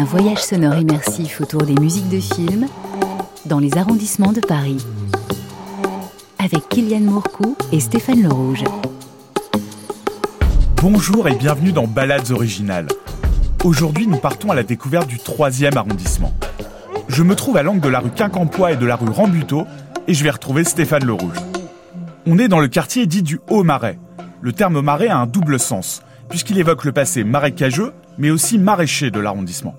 Un voyage sonore immersif autour des musiques de films dans les arrondissements de Paris. Avec Kylian Mourcou et Stéphane Le Rouge. Bonjour et bienvenue dans Balades originales. Aujourd'hui, nous partons à la découverte du 3e arrondissement. Je me trouve à l'angle de la rue Quincampoix et de la rue Rambuteau et je vais retrouver Stéphane Le Rouge. On est dans le quartier dit du Haut-Marais. Le terme marais a un double sens, puisqu'il évoque le passé marécageux, mais aussi maraîcher de l'arrondissement.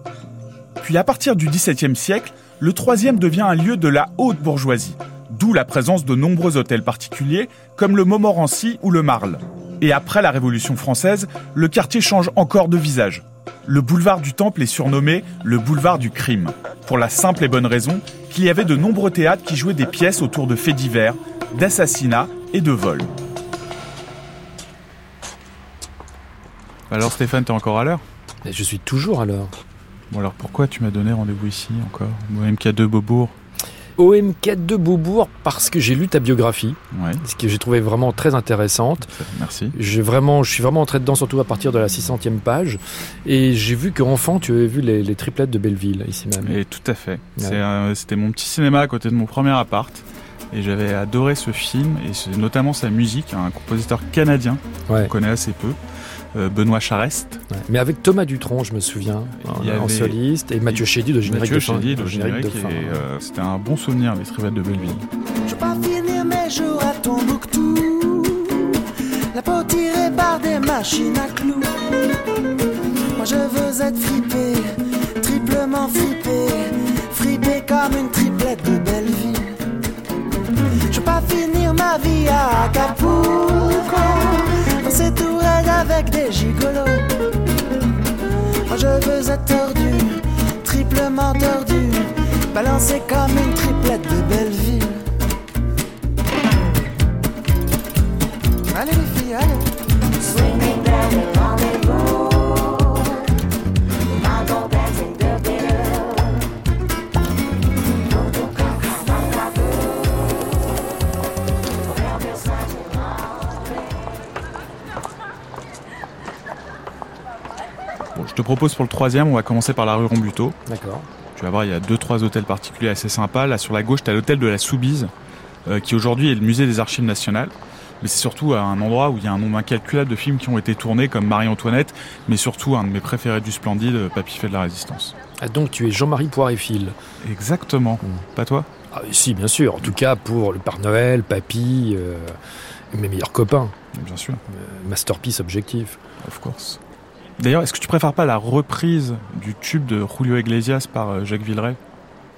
Puis à partir du XVIIe siècle, le troisième devient un lieu de la haute bourgeoisie, d'où la présence de nombreux hôtels particuliers comme le Montmorency ou le Marle. Et après la Révolution française, le quartier change encore de visage. Le boulevard du Temple est surnommé le boulevard du crime, pour la simple et bonne raison qu'il y avait de nombreux théâtres qui jouaient des pièces autour de faits divers, d'assassinats et de vols. Alors Stéphane, t'es encore à l'heure Mais je suis toujours à l'heure. Bon alors pourquoi tu m'as donné rendez-vous ici encore Au MK2 Beaubourg Au MK de Beaubourg parce que j'ai lu ta biographie, Ouais, ce que j'ai trouvé vraiment très intéressante. merci. J'ai vraiment, je suis vraiment entré dedans, surtout à partir de la 600e page. Et j'ai vu qu'enfant, tu avais vu les, les triplettes de Belleville, ici même. Et tout à fait. C'était mon petit cinéma à côté de mon premier appart. Et j'avais adoré ce film, et notamment sa musique, un compositeur canadien Ouais. qu'on connaît assez peu, Benoît Charest. Ouais. Mais avec Thomas Dutronc, je me souviens, en, soliste, et Mathieu Chédy de générique Mathieu de fin. Chédid de au générique, de fin. et euh, c'était un bon souvenir, les triplettes de Belleville. Je veux pas finir mes jours à Tombouctou La peau tirée par des machines à clous Moi je veux être fripé, triplement fripé Fripé comme une triplette de Belleville Je veux pas finir ma vie à Acapulco Danser tout avec des gigolos. Je veux être tordu, triplement tordu Balancé comme une triplette de Belleville. Allez les filles, allez je te propose pour le troisième, on va commencer par la rue Rambuteau. D'accord. Tu vas voir, il y a deux, trois hôtels particuliers assez sympas. Là, sur la gauche, tu as l'hôtel de la Soubise, euh, qui aujourd'hui est le musée des Archives nationales. Mais c'est surtout un endroit où il y a un nombre incalculable de films qui ont été tournés, comme Marie-Antoinette, mais surtout un de mes préférés du Splendide, euh, Papy fait de la Résistance. Ah, donc tu es Jean-Marie Poiret-Fil. Exactement. Mm. Pas toi? Ah, si, bien sûr. En tout cas, pour le Père Noël, Papy, euh, mes meilleurs copains. Bien sûr, Euh, masterpiece objectif. of course. D'ailleurs, est-ce que tu préfères pas la reprise du tube de Julio Iglesias par euh, Jacques Villeray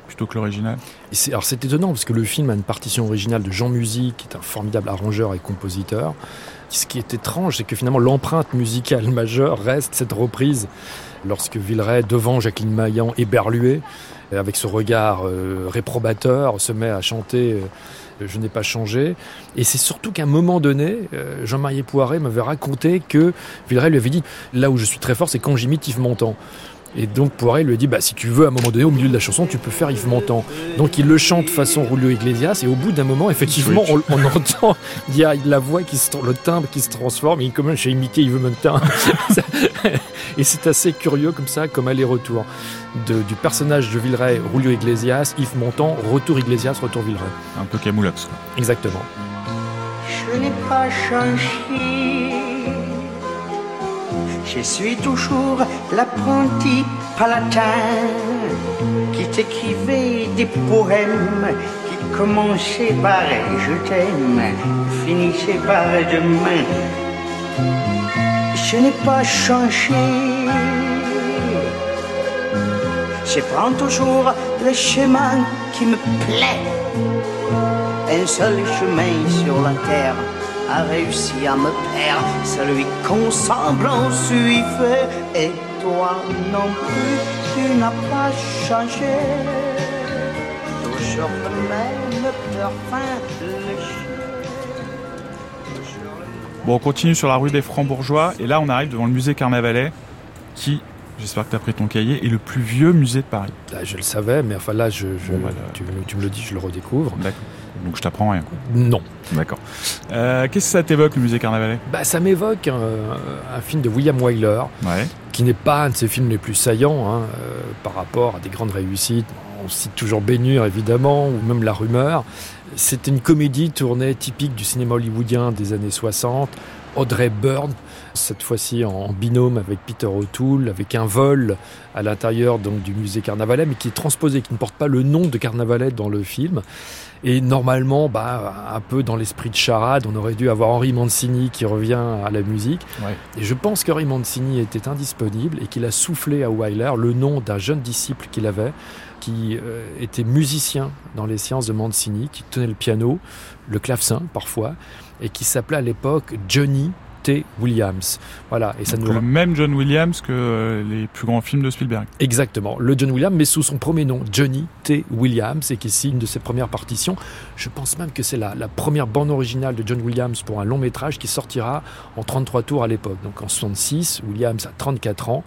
plutôt que l'original? Alors c'est étonnant parce que le film a une partition originale de Jean Musique, qui est un formidable arrangeur et compositeur. Ce qui est étrange, c'est que finalement l'empreinte musicale majeure reste cette reprise lorsque Villeray, devant Jacqueline Maillan, éberlué, euh, avec ce regard euh, réprobateur, se met à chanter euh, Je n'ai pas changé. Et c'est surtout qu'à un moment donné, euh, Jean-Marie Poiret m'avait raconté que Villeray lui avait dit Là où je suis très fort, c'est quand j'imite Yves Montand. Et donc Poiret lui a dit bah, si tu veux, à un moment donné, au milieu de la chanson, tu peux faire Yves Montand. Donc il le chante façon Julio Iglesias, et au bout d'un moment, effectivement, on, on entend il y a la voix qui se, le timbre qui se transforme, et comme j'ai imité Yves Montand. et c'est assez curieux comme ça, comme aller-retour du personnage de Villeray, Julio Iglesias, Yves Montand, retour Iglesias, retour Villeray. Un peu camoulox. quoi. Exactement. Je n'ai pas changé. Je suis toujours l'apprenti palatin qui t'écrivait des poèmes qui commençaient par je t'aime, finissaient par demain. Je n'ai pas changé. Je prends toujours le chemin qui me plaît. Un seul chemin sur la terre a réussi à me perdre, celui qu'ensemble on suivait. Et toi non plus, tu n'as pas changé. sur le même parfum. Bon, on continue sur la rue des Francs-Bourgeois et là on arrive devant le musée Carnavalet qui, j'espère que tu as pris ton cahier, est le plus vieux musée de Paris. Là, je le savais, mais enfin là, je, je- Bon, bah, tu, me- tu me le dis, je le redécouvre. D'accord. Donc je t'apprends rien. quoi. Non. D'accord. Euh, Qu'est-ce que ça t'évoque le musée Carnavalet Bah, ça m'évoque un, un film de William Wyler, Ouais. qui n'est pas un de ses films les plus saillants hein, euh, par rapport à des grandes réussites. On cite toujours Bénure, évidemment, ou même La Rumeur. C'était une comédie tournée typique du cinéma hollywoodien des années 60. Audrey Byrne, cette fois-ci en binôme avec Peter O'Toole, avec un vol à l'intérieur donc du musée Carnavalet, mais qui est transposé, qui ne porte pas le nom de Carnavalet dans le film. Et normalement, bah, un peu dans l'esprit de charade, on aurait dû avoir Henri Mancini qui revient à la musique. Ouais. Et je pense qu'Henri Mancini était indisponible et qu'il a soufflé à Wyler le nom d'un jeune disciple qu'il avait, qui euh, était musicien dans les séances de Mancini, qui tenait le piano, le clavecin parfois, et qui s'appelait à l'époque Johnny T. Williams. Voilà, et ça Donc, nous le même John Williams que euh, les plus grands films de Spielberg. Exactement, le John Williams, mais sous son premier nom, Johnny T. Williams, et qui signe de ses premières partitions. Je pense même que c'est la, la première bande originale de John Williams pour un long métrage qui sortira en 33 tours à l'époque. Donc en 66, Williams a 34 ans,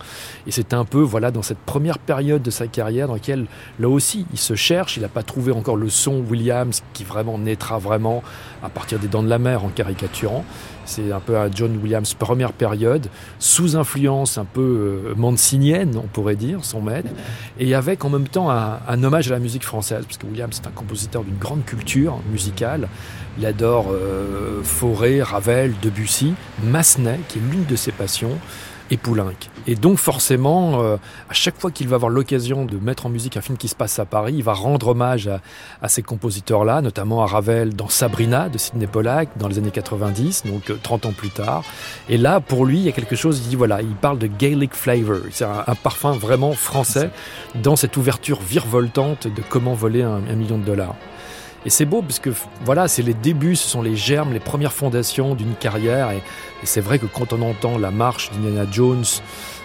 et c'est un peu voilà dans cette première période de sa carrière dans laquelle là aussi il se cherche. Il n'a pas trouvé encore le son Williams qui vraiment naîtra vraiment à partir des Dents de la Mer en caricaturant. C'est un peu un John Williams première période, sous influence un peu euh, mancinienne, on pourrait dire, son maître, et avec en même temps un, un hommage à la musique française, parce que Williams est un compositeur d'une grande culture musicale. Il adore euh, Fauré, Ravel, Debussy, Massenet, qui est l'une de ses passions, et Poulenc. Et donc forcément, euh, à chaque fois qu'il va avoir l'occasion de mettre en musique un film qui se passe à Paris, il va rendre hommage à, à ces compositeurs-là, notamment à Ravel dans Sabrina de Sidney Pollack dans les années 90, donc euh, 30 ans plus tard. Et là, pour lui, il y a quelque chose, il dit voilà, il parle de Gaelic flavor, c'est un, un parfum vraiment français dans cette ouverture virevoltante de comment voler un, un million de dollars. Et c'est beau parce que voilà, c'est les débuts, ce sont les germes, les premières fondations d'une carrière. Et, c'est vrai que quand on entend la marche d'Indiana Jones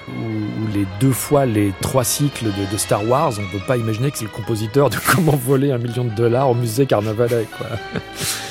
ou, ou les deux fois les trois cycles de, de Star Wars, on ne peut pas imaginer que c'est le compositeur de Comment voler un million de dollars au musée Carnavalet. Quoi.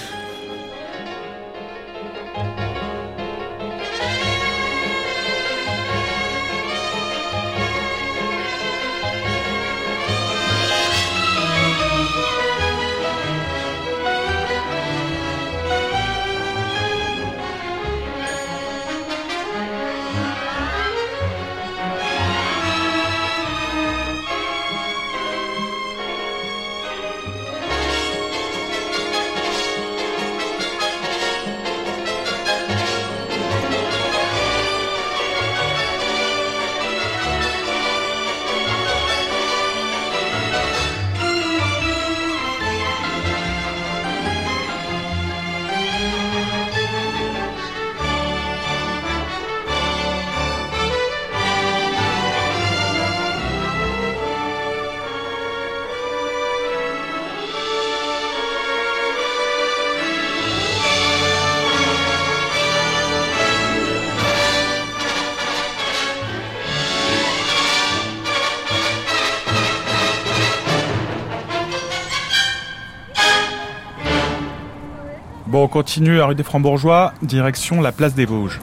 On continue à rue des Francs-Bourgeois, direction la place des Vosges.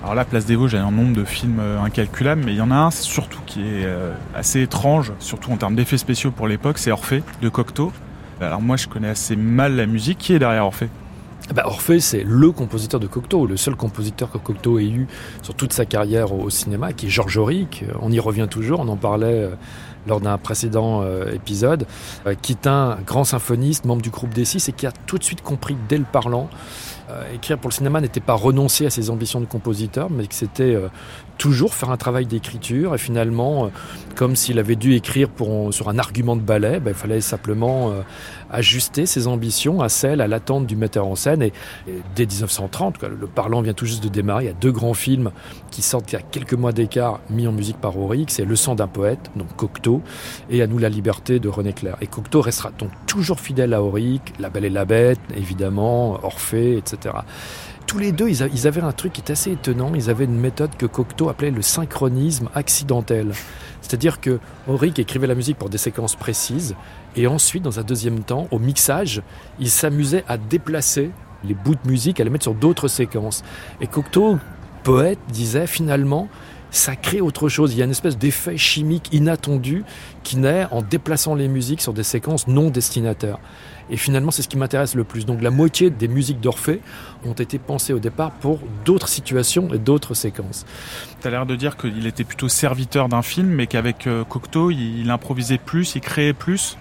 Alors la place des Vosges a un nombre de films euh, incalculable, mais il y en a un surtout qui est euh, assez étrange, surtout en termes d'effets spéciaux pour l'époque, c'est Orphée de Cocteau. Alors moi je connais assez mal la musique, qui est derrière Orphée? Bah, Orphée, c'est le compositeur de Cocteau, le seul compositeur que Cocteau ait eu sur toute sa carrière au, cinéma, qui est Georges Auric. Euh, On y revient toujours, on en parlait lors d'un précédent euh, épisode, euh, qui est un grand symphoniste, membre du groupe D6 et qui a tout de suite compris dès le parlant écrire pour le cinéma n'était pas renoncer à ses ambitions de compositeur, mais que c'était euh, toujours faire un travail d'écriture. Et finalement, euh, comme s'il avait dû écrire pour, sur un argument de ballet, ben, il fallait simplement euh, ajuster ses ambitions à celles, à l'attente du metteur en scène. Et, dès 1930, quoi, le parlant vient tout juste de démarrer. Il y a deux grands films qui sortent il y a quelques mois d'écart, mis en musique par Auric. C'est Le sang d'un poète, donc Cocteau, et À nous la liberté de René Clair. Et Cocteau restera donc toujours fidèle à Auric, La Belle et la Bête, évidemment, Orphée, etc. tous les deux, ils, avaient un truc qui était assez étonnant. Ils avaient une méthode que Cocteau appelait le synchronisme accidentel. C'est-à-dire que Auric écrivait la musique pour des séquences précises, et ensuite, dans un deuxième temps, au mixage, il s'amusait à déplacer les bouts de musique, à les mettre sur d'autres séquences. Et Cocteau, poète, disait finalement, ça crée autre chose. Il y a une espèce d'effet chimique inattendu qui naît en déplaçant les musiques sur des séquences non destinataires. Et finalement, c'est ce qui m'intéresse le plus. Donc la moitié des musiques d'Orphée ont été pensées au départ pour d'autres situations et d'autres séquences. Tu as l'air de dire qu'il était plutôt serviteur d'un film, mais qu'avec euh, Cocteau, il improvisait plus, il créait plus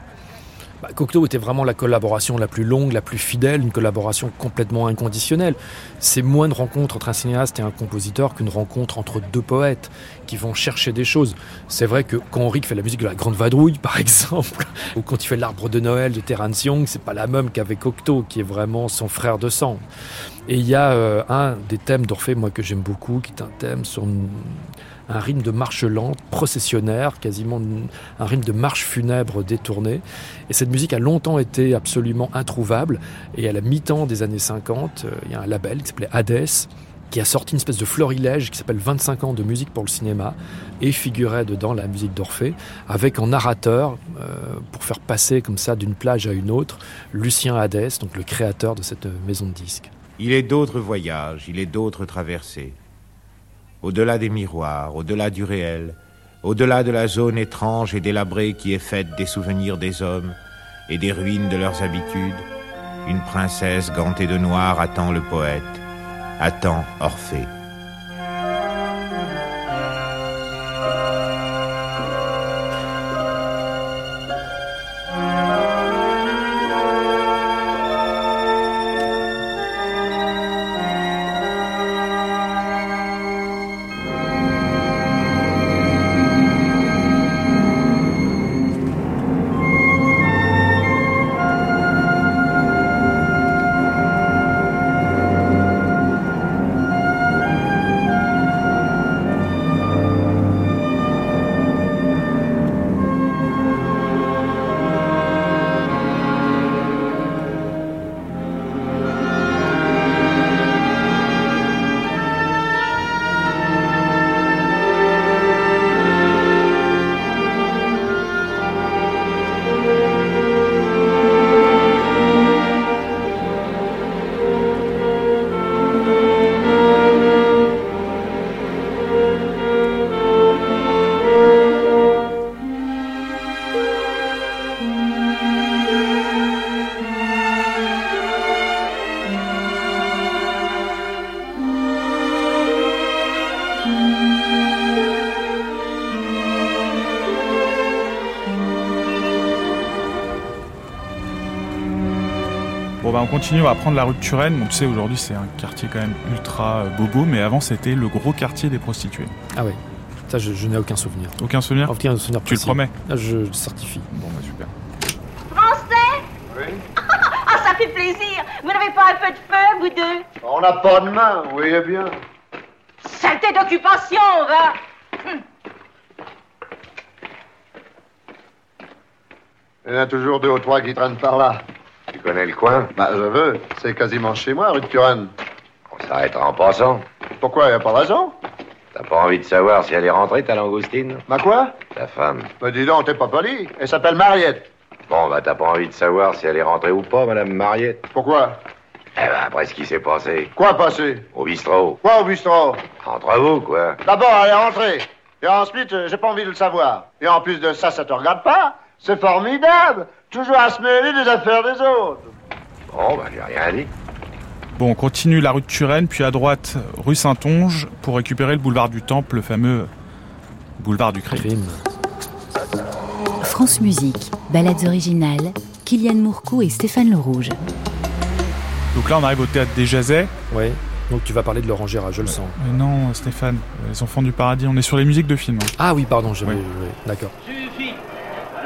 bah, Cocteau était vraiment la collaboration la plus longue, la plus fidèle, une collaboration complètement inconditionnelle. C'est moins une rencontre entre un cinéaste et un compositeur qu'une rencontre entre deux poètes qui vont chercher des choses. C'est vrai que quand Henri fait la musique de la Grande Vadrouille, par exemple, ou quand il fait l'arbre de Noël de Terence Young, c'est pas la même qu'avec Cocteau, qui est vraiment son frère de sang. Et il y a euh, un des thèmes d'Orphée, moi, que j'aime beaucoup, qui est un thème sur un rythme de marche lente, processionnaire, quasiment un rythme de marche funèbre détourné. Et cette musique a longtemps été absolument introuvable. Et à la mi-temps des années 50, euh, il y a un label qui s'appelait Hades, qui a sorti une espèce de florilège qui s'appelle 25 ans de musique pour le cinéma et figurait dedans la musique d'Orphée avec en narrateur euh, pour faire passer comme ça d'une plage à une autre Lucien Hadès, donc le créateur de cette maison de disques. Il est d'autres voyages, il est d'autres traversées au-delà des miroirs, au-delà du réel, au-delà de la zone étrange et délabrée qui est faite des souvenirs des hommes et des ruines de leurs habitudes, une princesse gantée de noir attend le poète, attend Orphée. Continue, on va prendre la rue de Turenne. Donc, tu sais, aujourd'hui, c'est un quartier quand même ultra euh, bobo, mais avant, c'était le gros quartier des prostituées. Ah oui, ça, je, n'ai aucun souvenir. Aucun souvenir Aucun souvenir Tu le promets ah, Je certifie. Bon, bah super. Français Oui Ah, ça fait plaisir Vous n'avez pas un peu de feu, vous deux On n'a pas de main, vous voyez bien. Saleté d'occupation, va hum. Il y en a toujours deux ou trois qui traînent par là. Tu connais le coin Bah, je veux. C'est quasiment chez moi, rue de Turenne. On s'arrêtera en passant. Pourquoi Y a pas de raison T'as pas envie de savoir si elle est rentrée, ta langoustine? Bah quoi? Ta femme. Bah dis donc, t'es pas poli. Elle s'appelle Mariette. Bon, bah t'as pas envie de savoir si elle est rentrée ou pas, madame Mariette Pourquoi? Eh ben, après ce qui s'est passé. Quoi passé? Au bistrot. Quoi au bistrot? Entre vous, quoi. D'abord, elle est rentrée. Et ensuite, j'ai pas envie de le savoir. Et en plus de ça, ça te regarde pas C'est formidable Toujours à se mêler des affaires des autres. Bon, bah, j'ai rien dit. Bon, on continue la rue de Turenne, puis à droite, rue Saint-Onge, pour récupérer le boulevard du Temple, le fameux boulevard du crime. France Musique, balades originales, Kylian Mourcou et Stéphane Le Rouge. Donc là, on arrive au théâtre des Jazets. Oui. Donc tu vas parler de Laurent je le sens. Mais non, Stéphane, les enfants du paradis, on est sur les musiques de films. Hein. Ah oui, pardon, oui. d'accord. Suffit.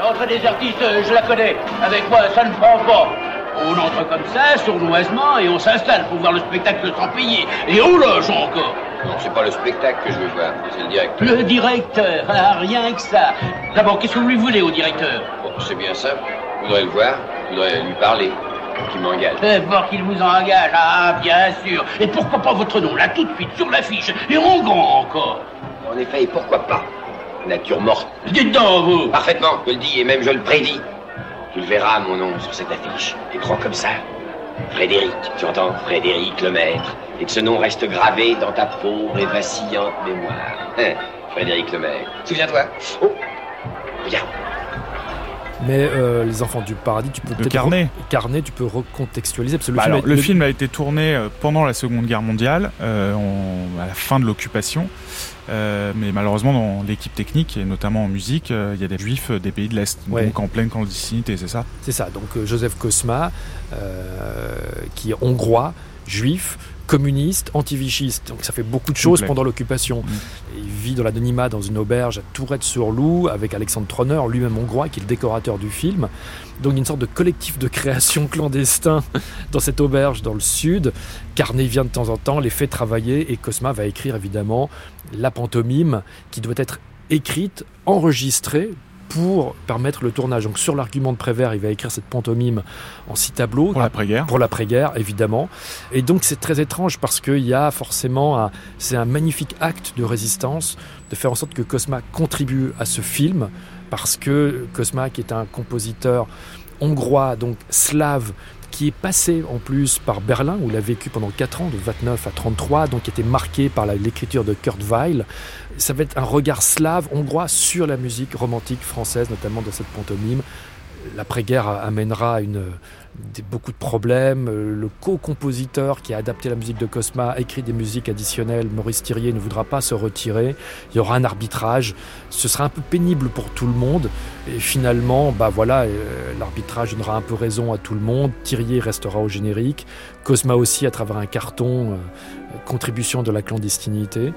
L'entrée des artistes, je la connais. Avec moi, ça ne prend pas. On entre comme ça, sournoisement, et on s'installe pour voir le spectacle sans payer. Et on loge encore. Non, c'est pas le spectacle que je veux voir, c'est le directeur. Le directeur, ah, rien que ça. D'abord, qu'est-ce que vous lui voulez au directeur? Bon, c'est bien simple. Je voudrais le voir, je voudrais lui parler. qu'il m'engage. Eh, pour qu'il vous engage, ah, bien sûr. Et pourquoi pas votre nom, là, tout de suite, sur l'affiche, et en grand encore En effet, et pourquoi pas? Nature morte. Dites donc, vous Parfaitement, je le dis, et même je le prédis. Tu le verras, mon nom, sur cette affiche. Et grand comme ça. Frédéric, tu entends Frédéric le maître. Et que ce nom reste gravé dans ta pauvre et vacillante mémoire. Hein, Frédéric le maître. Souviens-toi. Oh, regarde. Mais euh, Les Enfants du Paradis, tu peux peut-être. carnet. tu peux recontextualiser. Parce que le, Bah film, alors, a- le film a été tourné euh, pendant la Seconde Guerre mondiale, euh, à la fin de l'occupation. Euh, mais malheureusement, dans l'équipe technique, et notamment en musique, euh, il y a des juifs des pays de l'Est, Ouais. donc en pleine clandestinité, c'est ça? C'est ça, donc euh, Joseph Kosma, qui est hongrois, juif, communiste, anti-vichiste. Donc ça fait beaucoup de choses pendant l'occupation. Il vit dans l'anonymat dans une auberge à Tourette-sur-Loup avec Alexandre Tronner, lui-même hongrois, qui est le décorateur du film. Donc une sorte de collectif de création clandestin dans cette auberge dans le sud. Carnet vient de temps en temps, les fait travailler et Cosma va écrire évidemment la pantomime qui doit être écrite, enregistrée pour permettre le tournage. Donc sur l'argument de Prévert, il va écrire cette pantomime en six tableaux. Pour l'après-guerre. Pour l'après-guerre, évidemment. Et donc c'est très étrange parce qu'il y a forcément un, c'est un magnifique acte de résistance de faire en sorte que Cosma contribue à ce film parce que Cosma, qui est un compositeur hongrois, donc slave, qui est passé en plus par Berlin, où il a vécu pendant 4 ans, de 29 à 33, donc était marqué par l'écriture de Kurt Weill. Ça va être un regard slave hongrois sur la musique romantique française, notamment dans cette pantomime. L'après-guerre amènera une, beaucoup de problèmes. Euh, Le co-compositeur qui a adapté la musique de Cosma a écrit des musiques additionnelles. Maurice Thirier ne voudra pas se retirer. Il y aura un arbitrage. Ce sera un peu pénible pour tout le monde. Et finalement, bah voilà, euh, l'arbitrage donnera un peu raison à tout le monde. Thirier restera au générique. Cosma aussi à travers un carton. Contribution de la clandestinité.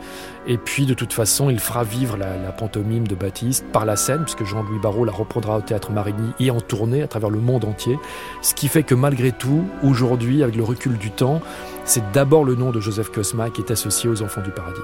Et puis, de toute façon, il fera vivre la, la pantomime de Baptiste par la scène, puisque Jean-Louis Barrault la reprendra au Théâtre Marigny et en tournée à travers le monde entier. Ce qui fait que malgré tout, aujourd'hui, avec le recul du temps, c'est d'abord le nom de Joseph Cosma qui est associé aux Enfants du Paradis.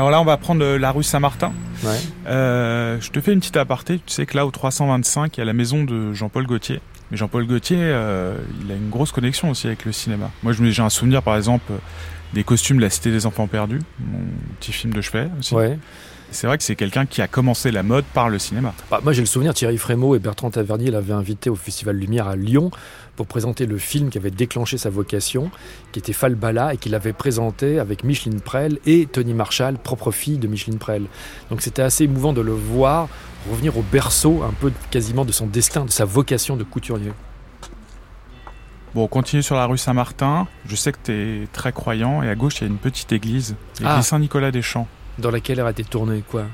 Alors là, on va prendre la rue Saint-Martin. Ouais. Euh, je te fais une petite aparté. Tu sais que là, au 325, il y a la maison de Jean-Paul Gaultier. Mais Jean-Paul Gaultier, euh, il a une grosse connexion aussi avec le cinéma. Moi, je me- j'ai un souvenir, par exemple, des costumes de la Cité des Enfants Perdus, mon petit film de chevet aussi. Ouais. C'est vrai que c'est quelqu'un qui a commencé la mode par le cinéma. Bah, moi, j'ai le souvenir, Thierry Frémaux et Bertrand Tavernier l'avaient invité au Festival Lumière à Lyon pour présenter le film qui avait déclenché sa vocation, qui était Falbala, et qu'il avait présenté avec Micheline Prel et Tony Marshall, propre fille de Micheline Prel. Donc c'était assez émouvant de le voir revenir au berceau un peu quasiment de son destin, de sa vocation de couturier. Bon, on continue sur la rue Saint-Martin. Je sais que tu es très croyant. Et à gauche, il y a une petite église. L'église Ah. Saint-Nicolas-des-Champs. Dans laquelle elle a été tournée, quoi?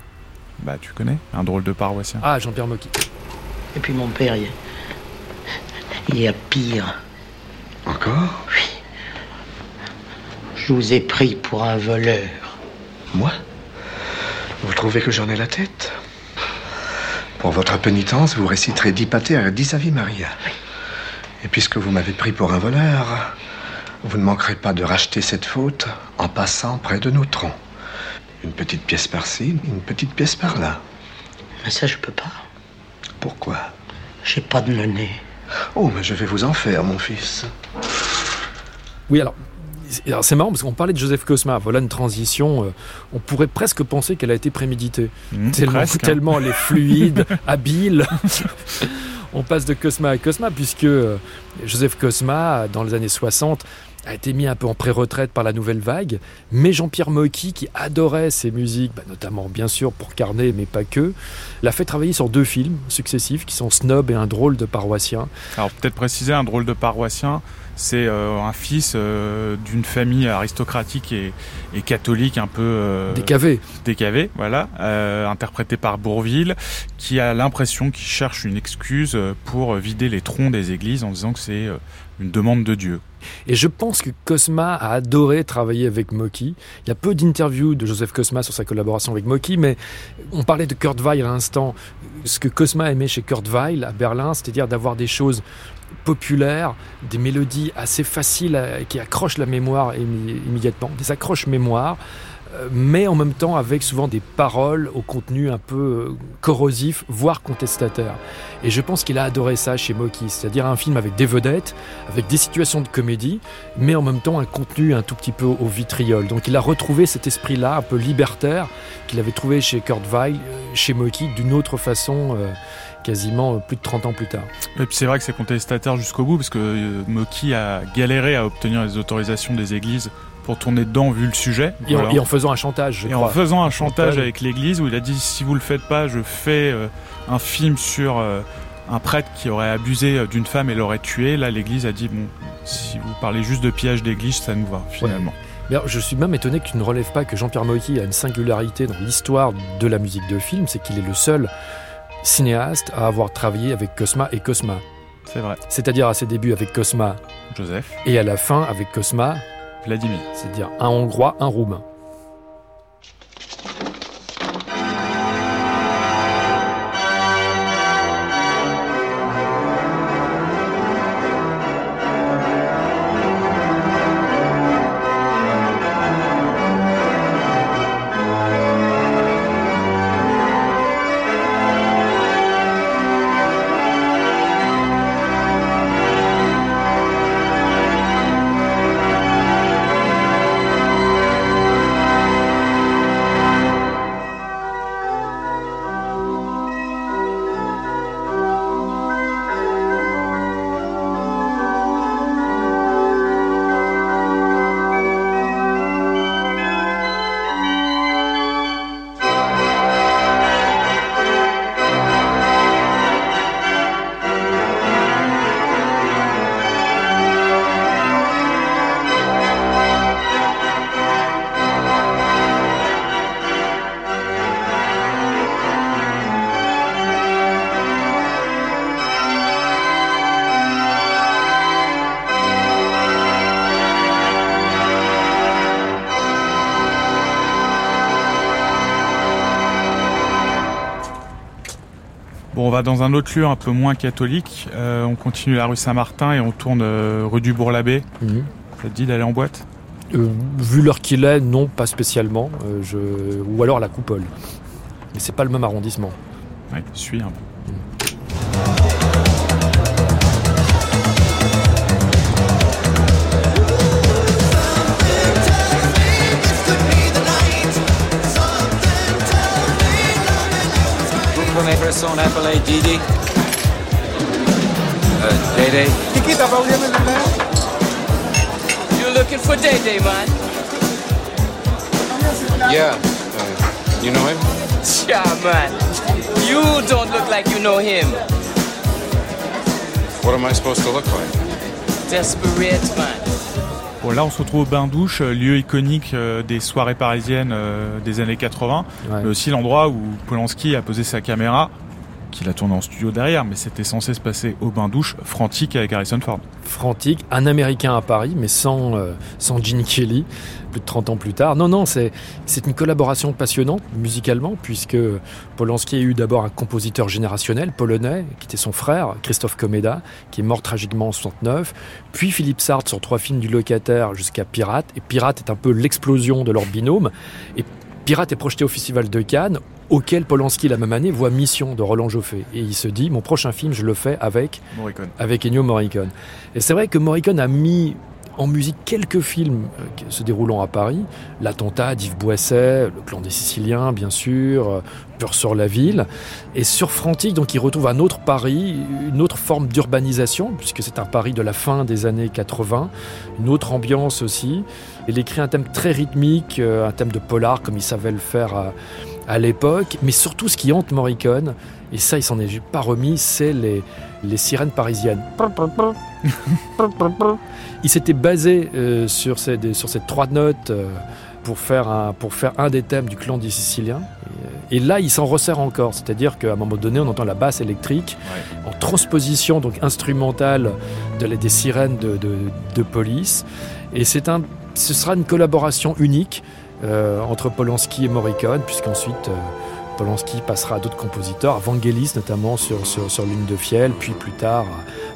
Bah, tu connais Un drôle de paroissien. Ah, Jean-Pierre Mocky. Et puis mon père, il, il y a pire. Encore? Oui. Je vous ai pris pour un voleur. Moi? Vous trouvez que j'en ai la tête? Pour votre pénitence, vous réciterez dix pâtés à dix Ave Maria. Et puisque vous m'avez pris pour un voleur, vous ne manquerez pas de racheter cette faute en passant près de nos troncs. Une petite pièce par-ci, une petite pièce par-là. Mais ça, je peux pas. Pourquoi? J'ai pas de nez. Oh, mais je vais vous en faire, mon fils. Oui, alors, c'est marrant parce qu'on parlait de Joseph Cosma. Voilà une transition. Euh, on pourrait presque penser qu'elle a été préméditée. Mmh, tellement, presque, hein. tellement elle est fluide, habile. on passe de Cosma à Cosma puisque euh, Joseph Cosma, dans les années 60, a été mis un peu en pré-retraite par la nouvelle vague, mais Jean-Pierre Mocky, qui adorait ses musiques, bah, notamment bien sûr pour Carnet, mais pas que, l'a fait travailler sur deux films successifs qui sont Snob et Un drôle de paroissien. Alors peut-être préciser, un drôle de paroissien, c'est euh, un fils euh, d'une famille aristocratique et, et catholique un peu euh, Décavé. décavé, voilà, euh, interprété par Bourville, qui a l'impression qu'il cherche une excuse pour vider les troncs des églises en disant que c'est euh, une demande de Dieu. Et je pense que Cosma a adoré travailler avec Mocky. Il y a peu d'interviews de Joseph Cosma sur sa collaboration avec Mocky, mais on parlait de Kurt Weill à l'instant. Ce que Cosma aimait chez Kurt Weill à Berlin, c'est-à-dire d'avoir des choses populaires, des mélodies assez faciles qui accrochent la mémoire immédiatement, des accroches mémoire, mais en même temps avec souvent des paroles au contenu un peu euh, corrosif, voire contestataire. Et je pense qu'il a adoré ça chez Mocky, c'est-à-dire un film avec des vedettes, avec des situations de comédie, mais en même temps un contenu un tout petit peu au vitriol. Donc il a retrouvé cet esprit-là un peu libertaire qu'il avait trouvé chez Kurt Weill, euh, chez Mocky, d'une autre façon, euh, quasiment plus de 30 ans plus tard. Et puis c'est vrai que c'est contestataire jusqu'au bout parce que Mocky a galéré à obtenir les autorisations des églises pour tourner dedans vu le sujet. Et, en, Voilà. et en faisant un chantage, je Et crois. en faisant un chantage avec l'église où il a dit si vous le faites pas, je fais euh, un film sur euh, un prêtre qui aurait abusé euh, d'une femme et l'aurait tué. Là, l'église a dit bon, si vous parlez juste de pillage d'église, ça nous va finalement. Mais alors, je suis même étonné que tu ne relèves pas que Jean-Pierre Mocky a une singularité dans l'histoire de la musique de film, c'est qu'il est le seul cinéaste à avoir travaillé avec Cosma et Cosma. C'est vrai. C'est-à-dire à ses débuts avec Cosma Joseph, et à la fin avec Cosma, Vladimir. c'est-à-dire un Hongrois, un Roumain. Va dans un autre lieu un peu moins catholique. Euh, on continue la rue Saint-Martin et on tourne euh, rue du Bourg-l'Abbé. Mhm. Ça te dit d'aller en boîte? Euh, vu l'heure qu'il est, non, pas spécialement. Euh, je... Ou alors la coupole. Mais c'est pas le même arrondissement. Ouais, suis un peu. Vous prenez personne appelée Didi Euh, Dédé You're looking for Day Day, man. Yeah. Uh, you know him? Yeah, man. You don't look like you know him. What am I supposed to look like? Desperate, man. Bon, là, on se retrouve au Bain Douche, euh, lieu iconique euh, des soirées parisiennes euh, des années 80, Ouais. mais aussi l'endroit où Polanski a posé sa caméra, qu'il a tourné en studio derrière, mais c'était censé se passer au Bain Douche, frantique avec Harrison Ford. Frantic, un Américain à Paris, mais sans, euh, sans Gene Kelly, plus de 30 ans plus tard. Non, non, c'est c'est une collaboration passionnante musicalement, puisque Polanski a eu d'abord un compositeur générationnel polonais, qui était son frère, Christophe Komeda, qui est mort tragiquement en 69, puis Philippe Sartre sur trois films du locataire jusqu'à Pirate, et Pirate est un peu l'explosion de leur binôme, et Pirate est projeté au Festival de Cannes, auquel Polanski, la même année, voit Mission de Roland Joffé. Et il se dit, mon prochain film, je le fais avec, Morricone. avec Ennio Morricone. Et c'est vrai que Morricone a mis en musique quelques films euh, se déroulant à Paris. L'attentat d'Yves Boisset, le clan des Siciliens, bien sûr, euh, Pur sur la ville. Et sur Frantic, donc, il retrouve un autre Paris, une autre forme d'urbanisation, puisque c'est un Paris de la fin des années 80, une autre ambiance aussi. Il écrit un thème très rythmique, euh, un thème de polar, comme il savait le faire à, à l'époque. Mais surtout, ce qui hante Morricone, et ça, il s'en est pas remis, c'est les, les sirènes parisiennes. Il s'était basé euh, sur, ces, des- sur ces trois notes euh, pour, faire un, pour faire un des thèmes du clan des Siciliens. Et, et là, il s'en resserre encore. C'est-à-dire qu'à un moment donné, on entend la basse électrique en transposition donc instrumentale de, des sirènes de, de- de police. Et c'est un, ce sera une collaboration unique entre Polanski et Morricone, puisqu'ensuite euh, Polanski passera à d'autres compositeurs, à Vangelis notamment sur, sur, sur Lune de Fiel, puis plus tard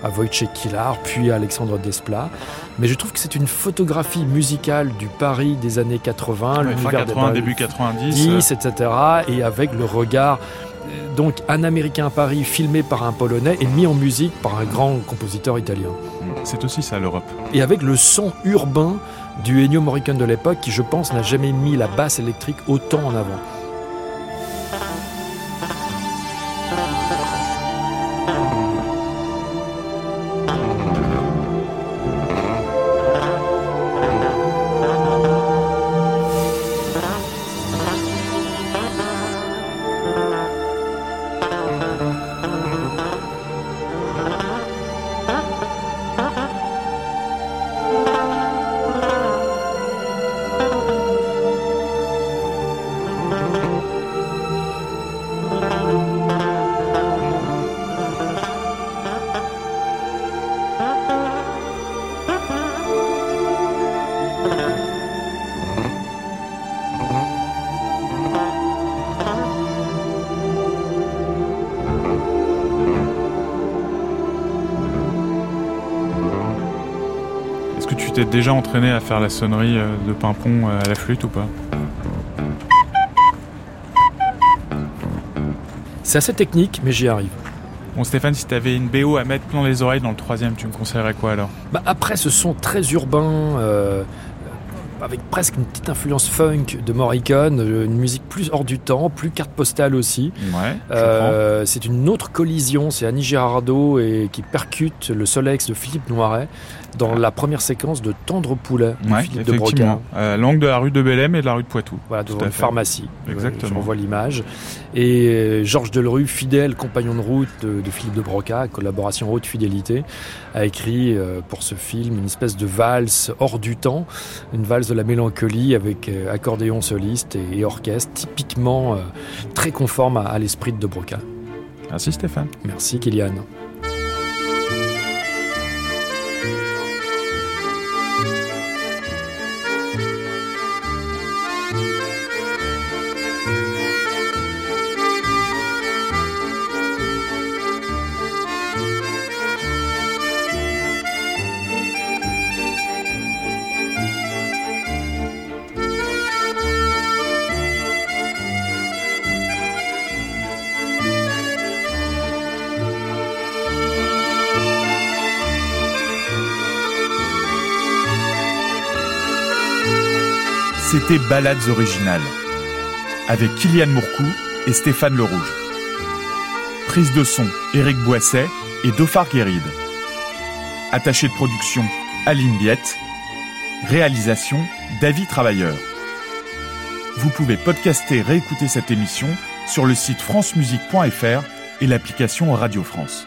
à, Wojciech Kilar, puis à Alexandre Desplat. Mais je trouve que c'est une photographie musicale du Paris des années 80, Ouais, l'univers des 80, bal- début 90, 10, etc. Et avec le regard, euh, donc un Américain à Paris filmé par un Polonais et mis en musique par un grand compositeur italien. C'est aussi ça l'Europe. Et avec le son urbain du Ennio Morricone de l'époque qui, je pense, n'a jamais mis la basse électrique autant en avant. Déjà entraîné à faire la sonnerie euh, de Pimpon euh, à la flûte ou pas C'est assez technique, mais j'y arrive. Bon Stéphane, si t'avais une BO à mettre plein les oreilles dans le troisième, tu me conseillerais quoi alors? Bah, après ce son très urbain, euh, avec presque une petite influence funk de Morricone, une musique plus hors du temps, plus carte postale aussi. Ouais, Euh, c'est une autre collision, c'est Annie Girardot et qui percute le Solex de Philippe Noiret dans la première séquence de Tendre Poulet de Ouais, Philippe de. Euh, L'angle de la rue de Bellem et de la rue de Poitou. Voilà, devant une fait. pharmacie. Exactement. Je renvoie l'image. Et euh, Georges Delerue, fidèle compagnon de route de, de Philippe de Broca, collaboration haute fidélité, a écrit euh, pour ce film une espèce de valse hors du temps, une valse de la mélancolie avec euh, accordéon soliste et, orchestre, typiquement euh, très conforme à, à l'esprit de de Broca. Merci Stéphane. Merci Kylian. Ballades originales avec Kylian Mourcou et Stéphane Le Rouge. Prise de son Éric Boisset et Dauphard Guéride. Attaché de production Aline Biette. Réalisation David Travailleur. Vous pouvez podcaster, réécouter cette émission sur le site francemusique.fr et l'application Radio France.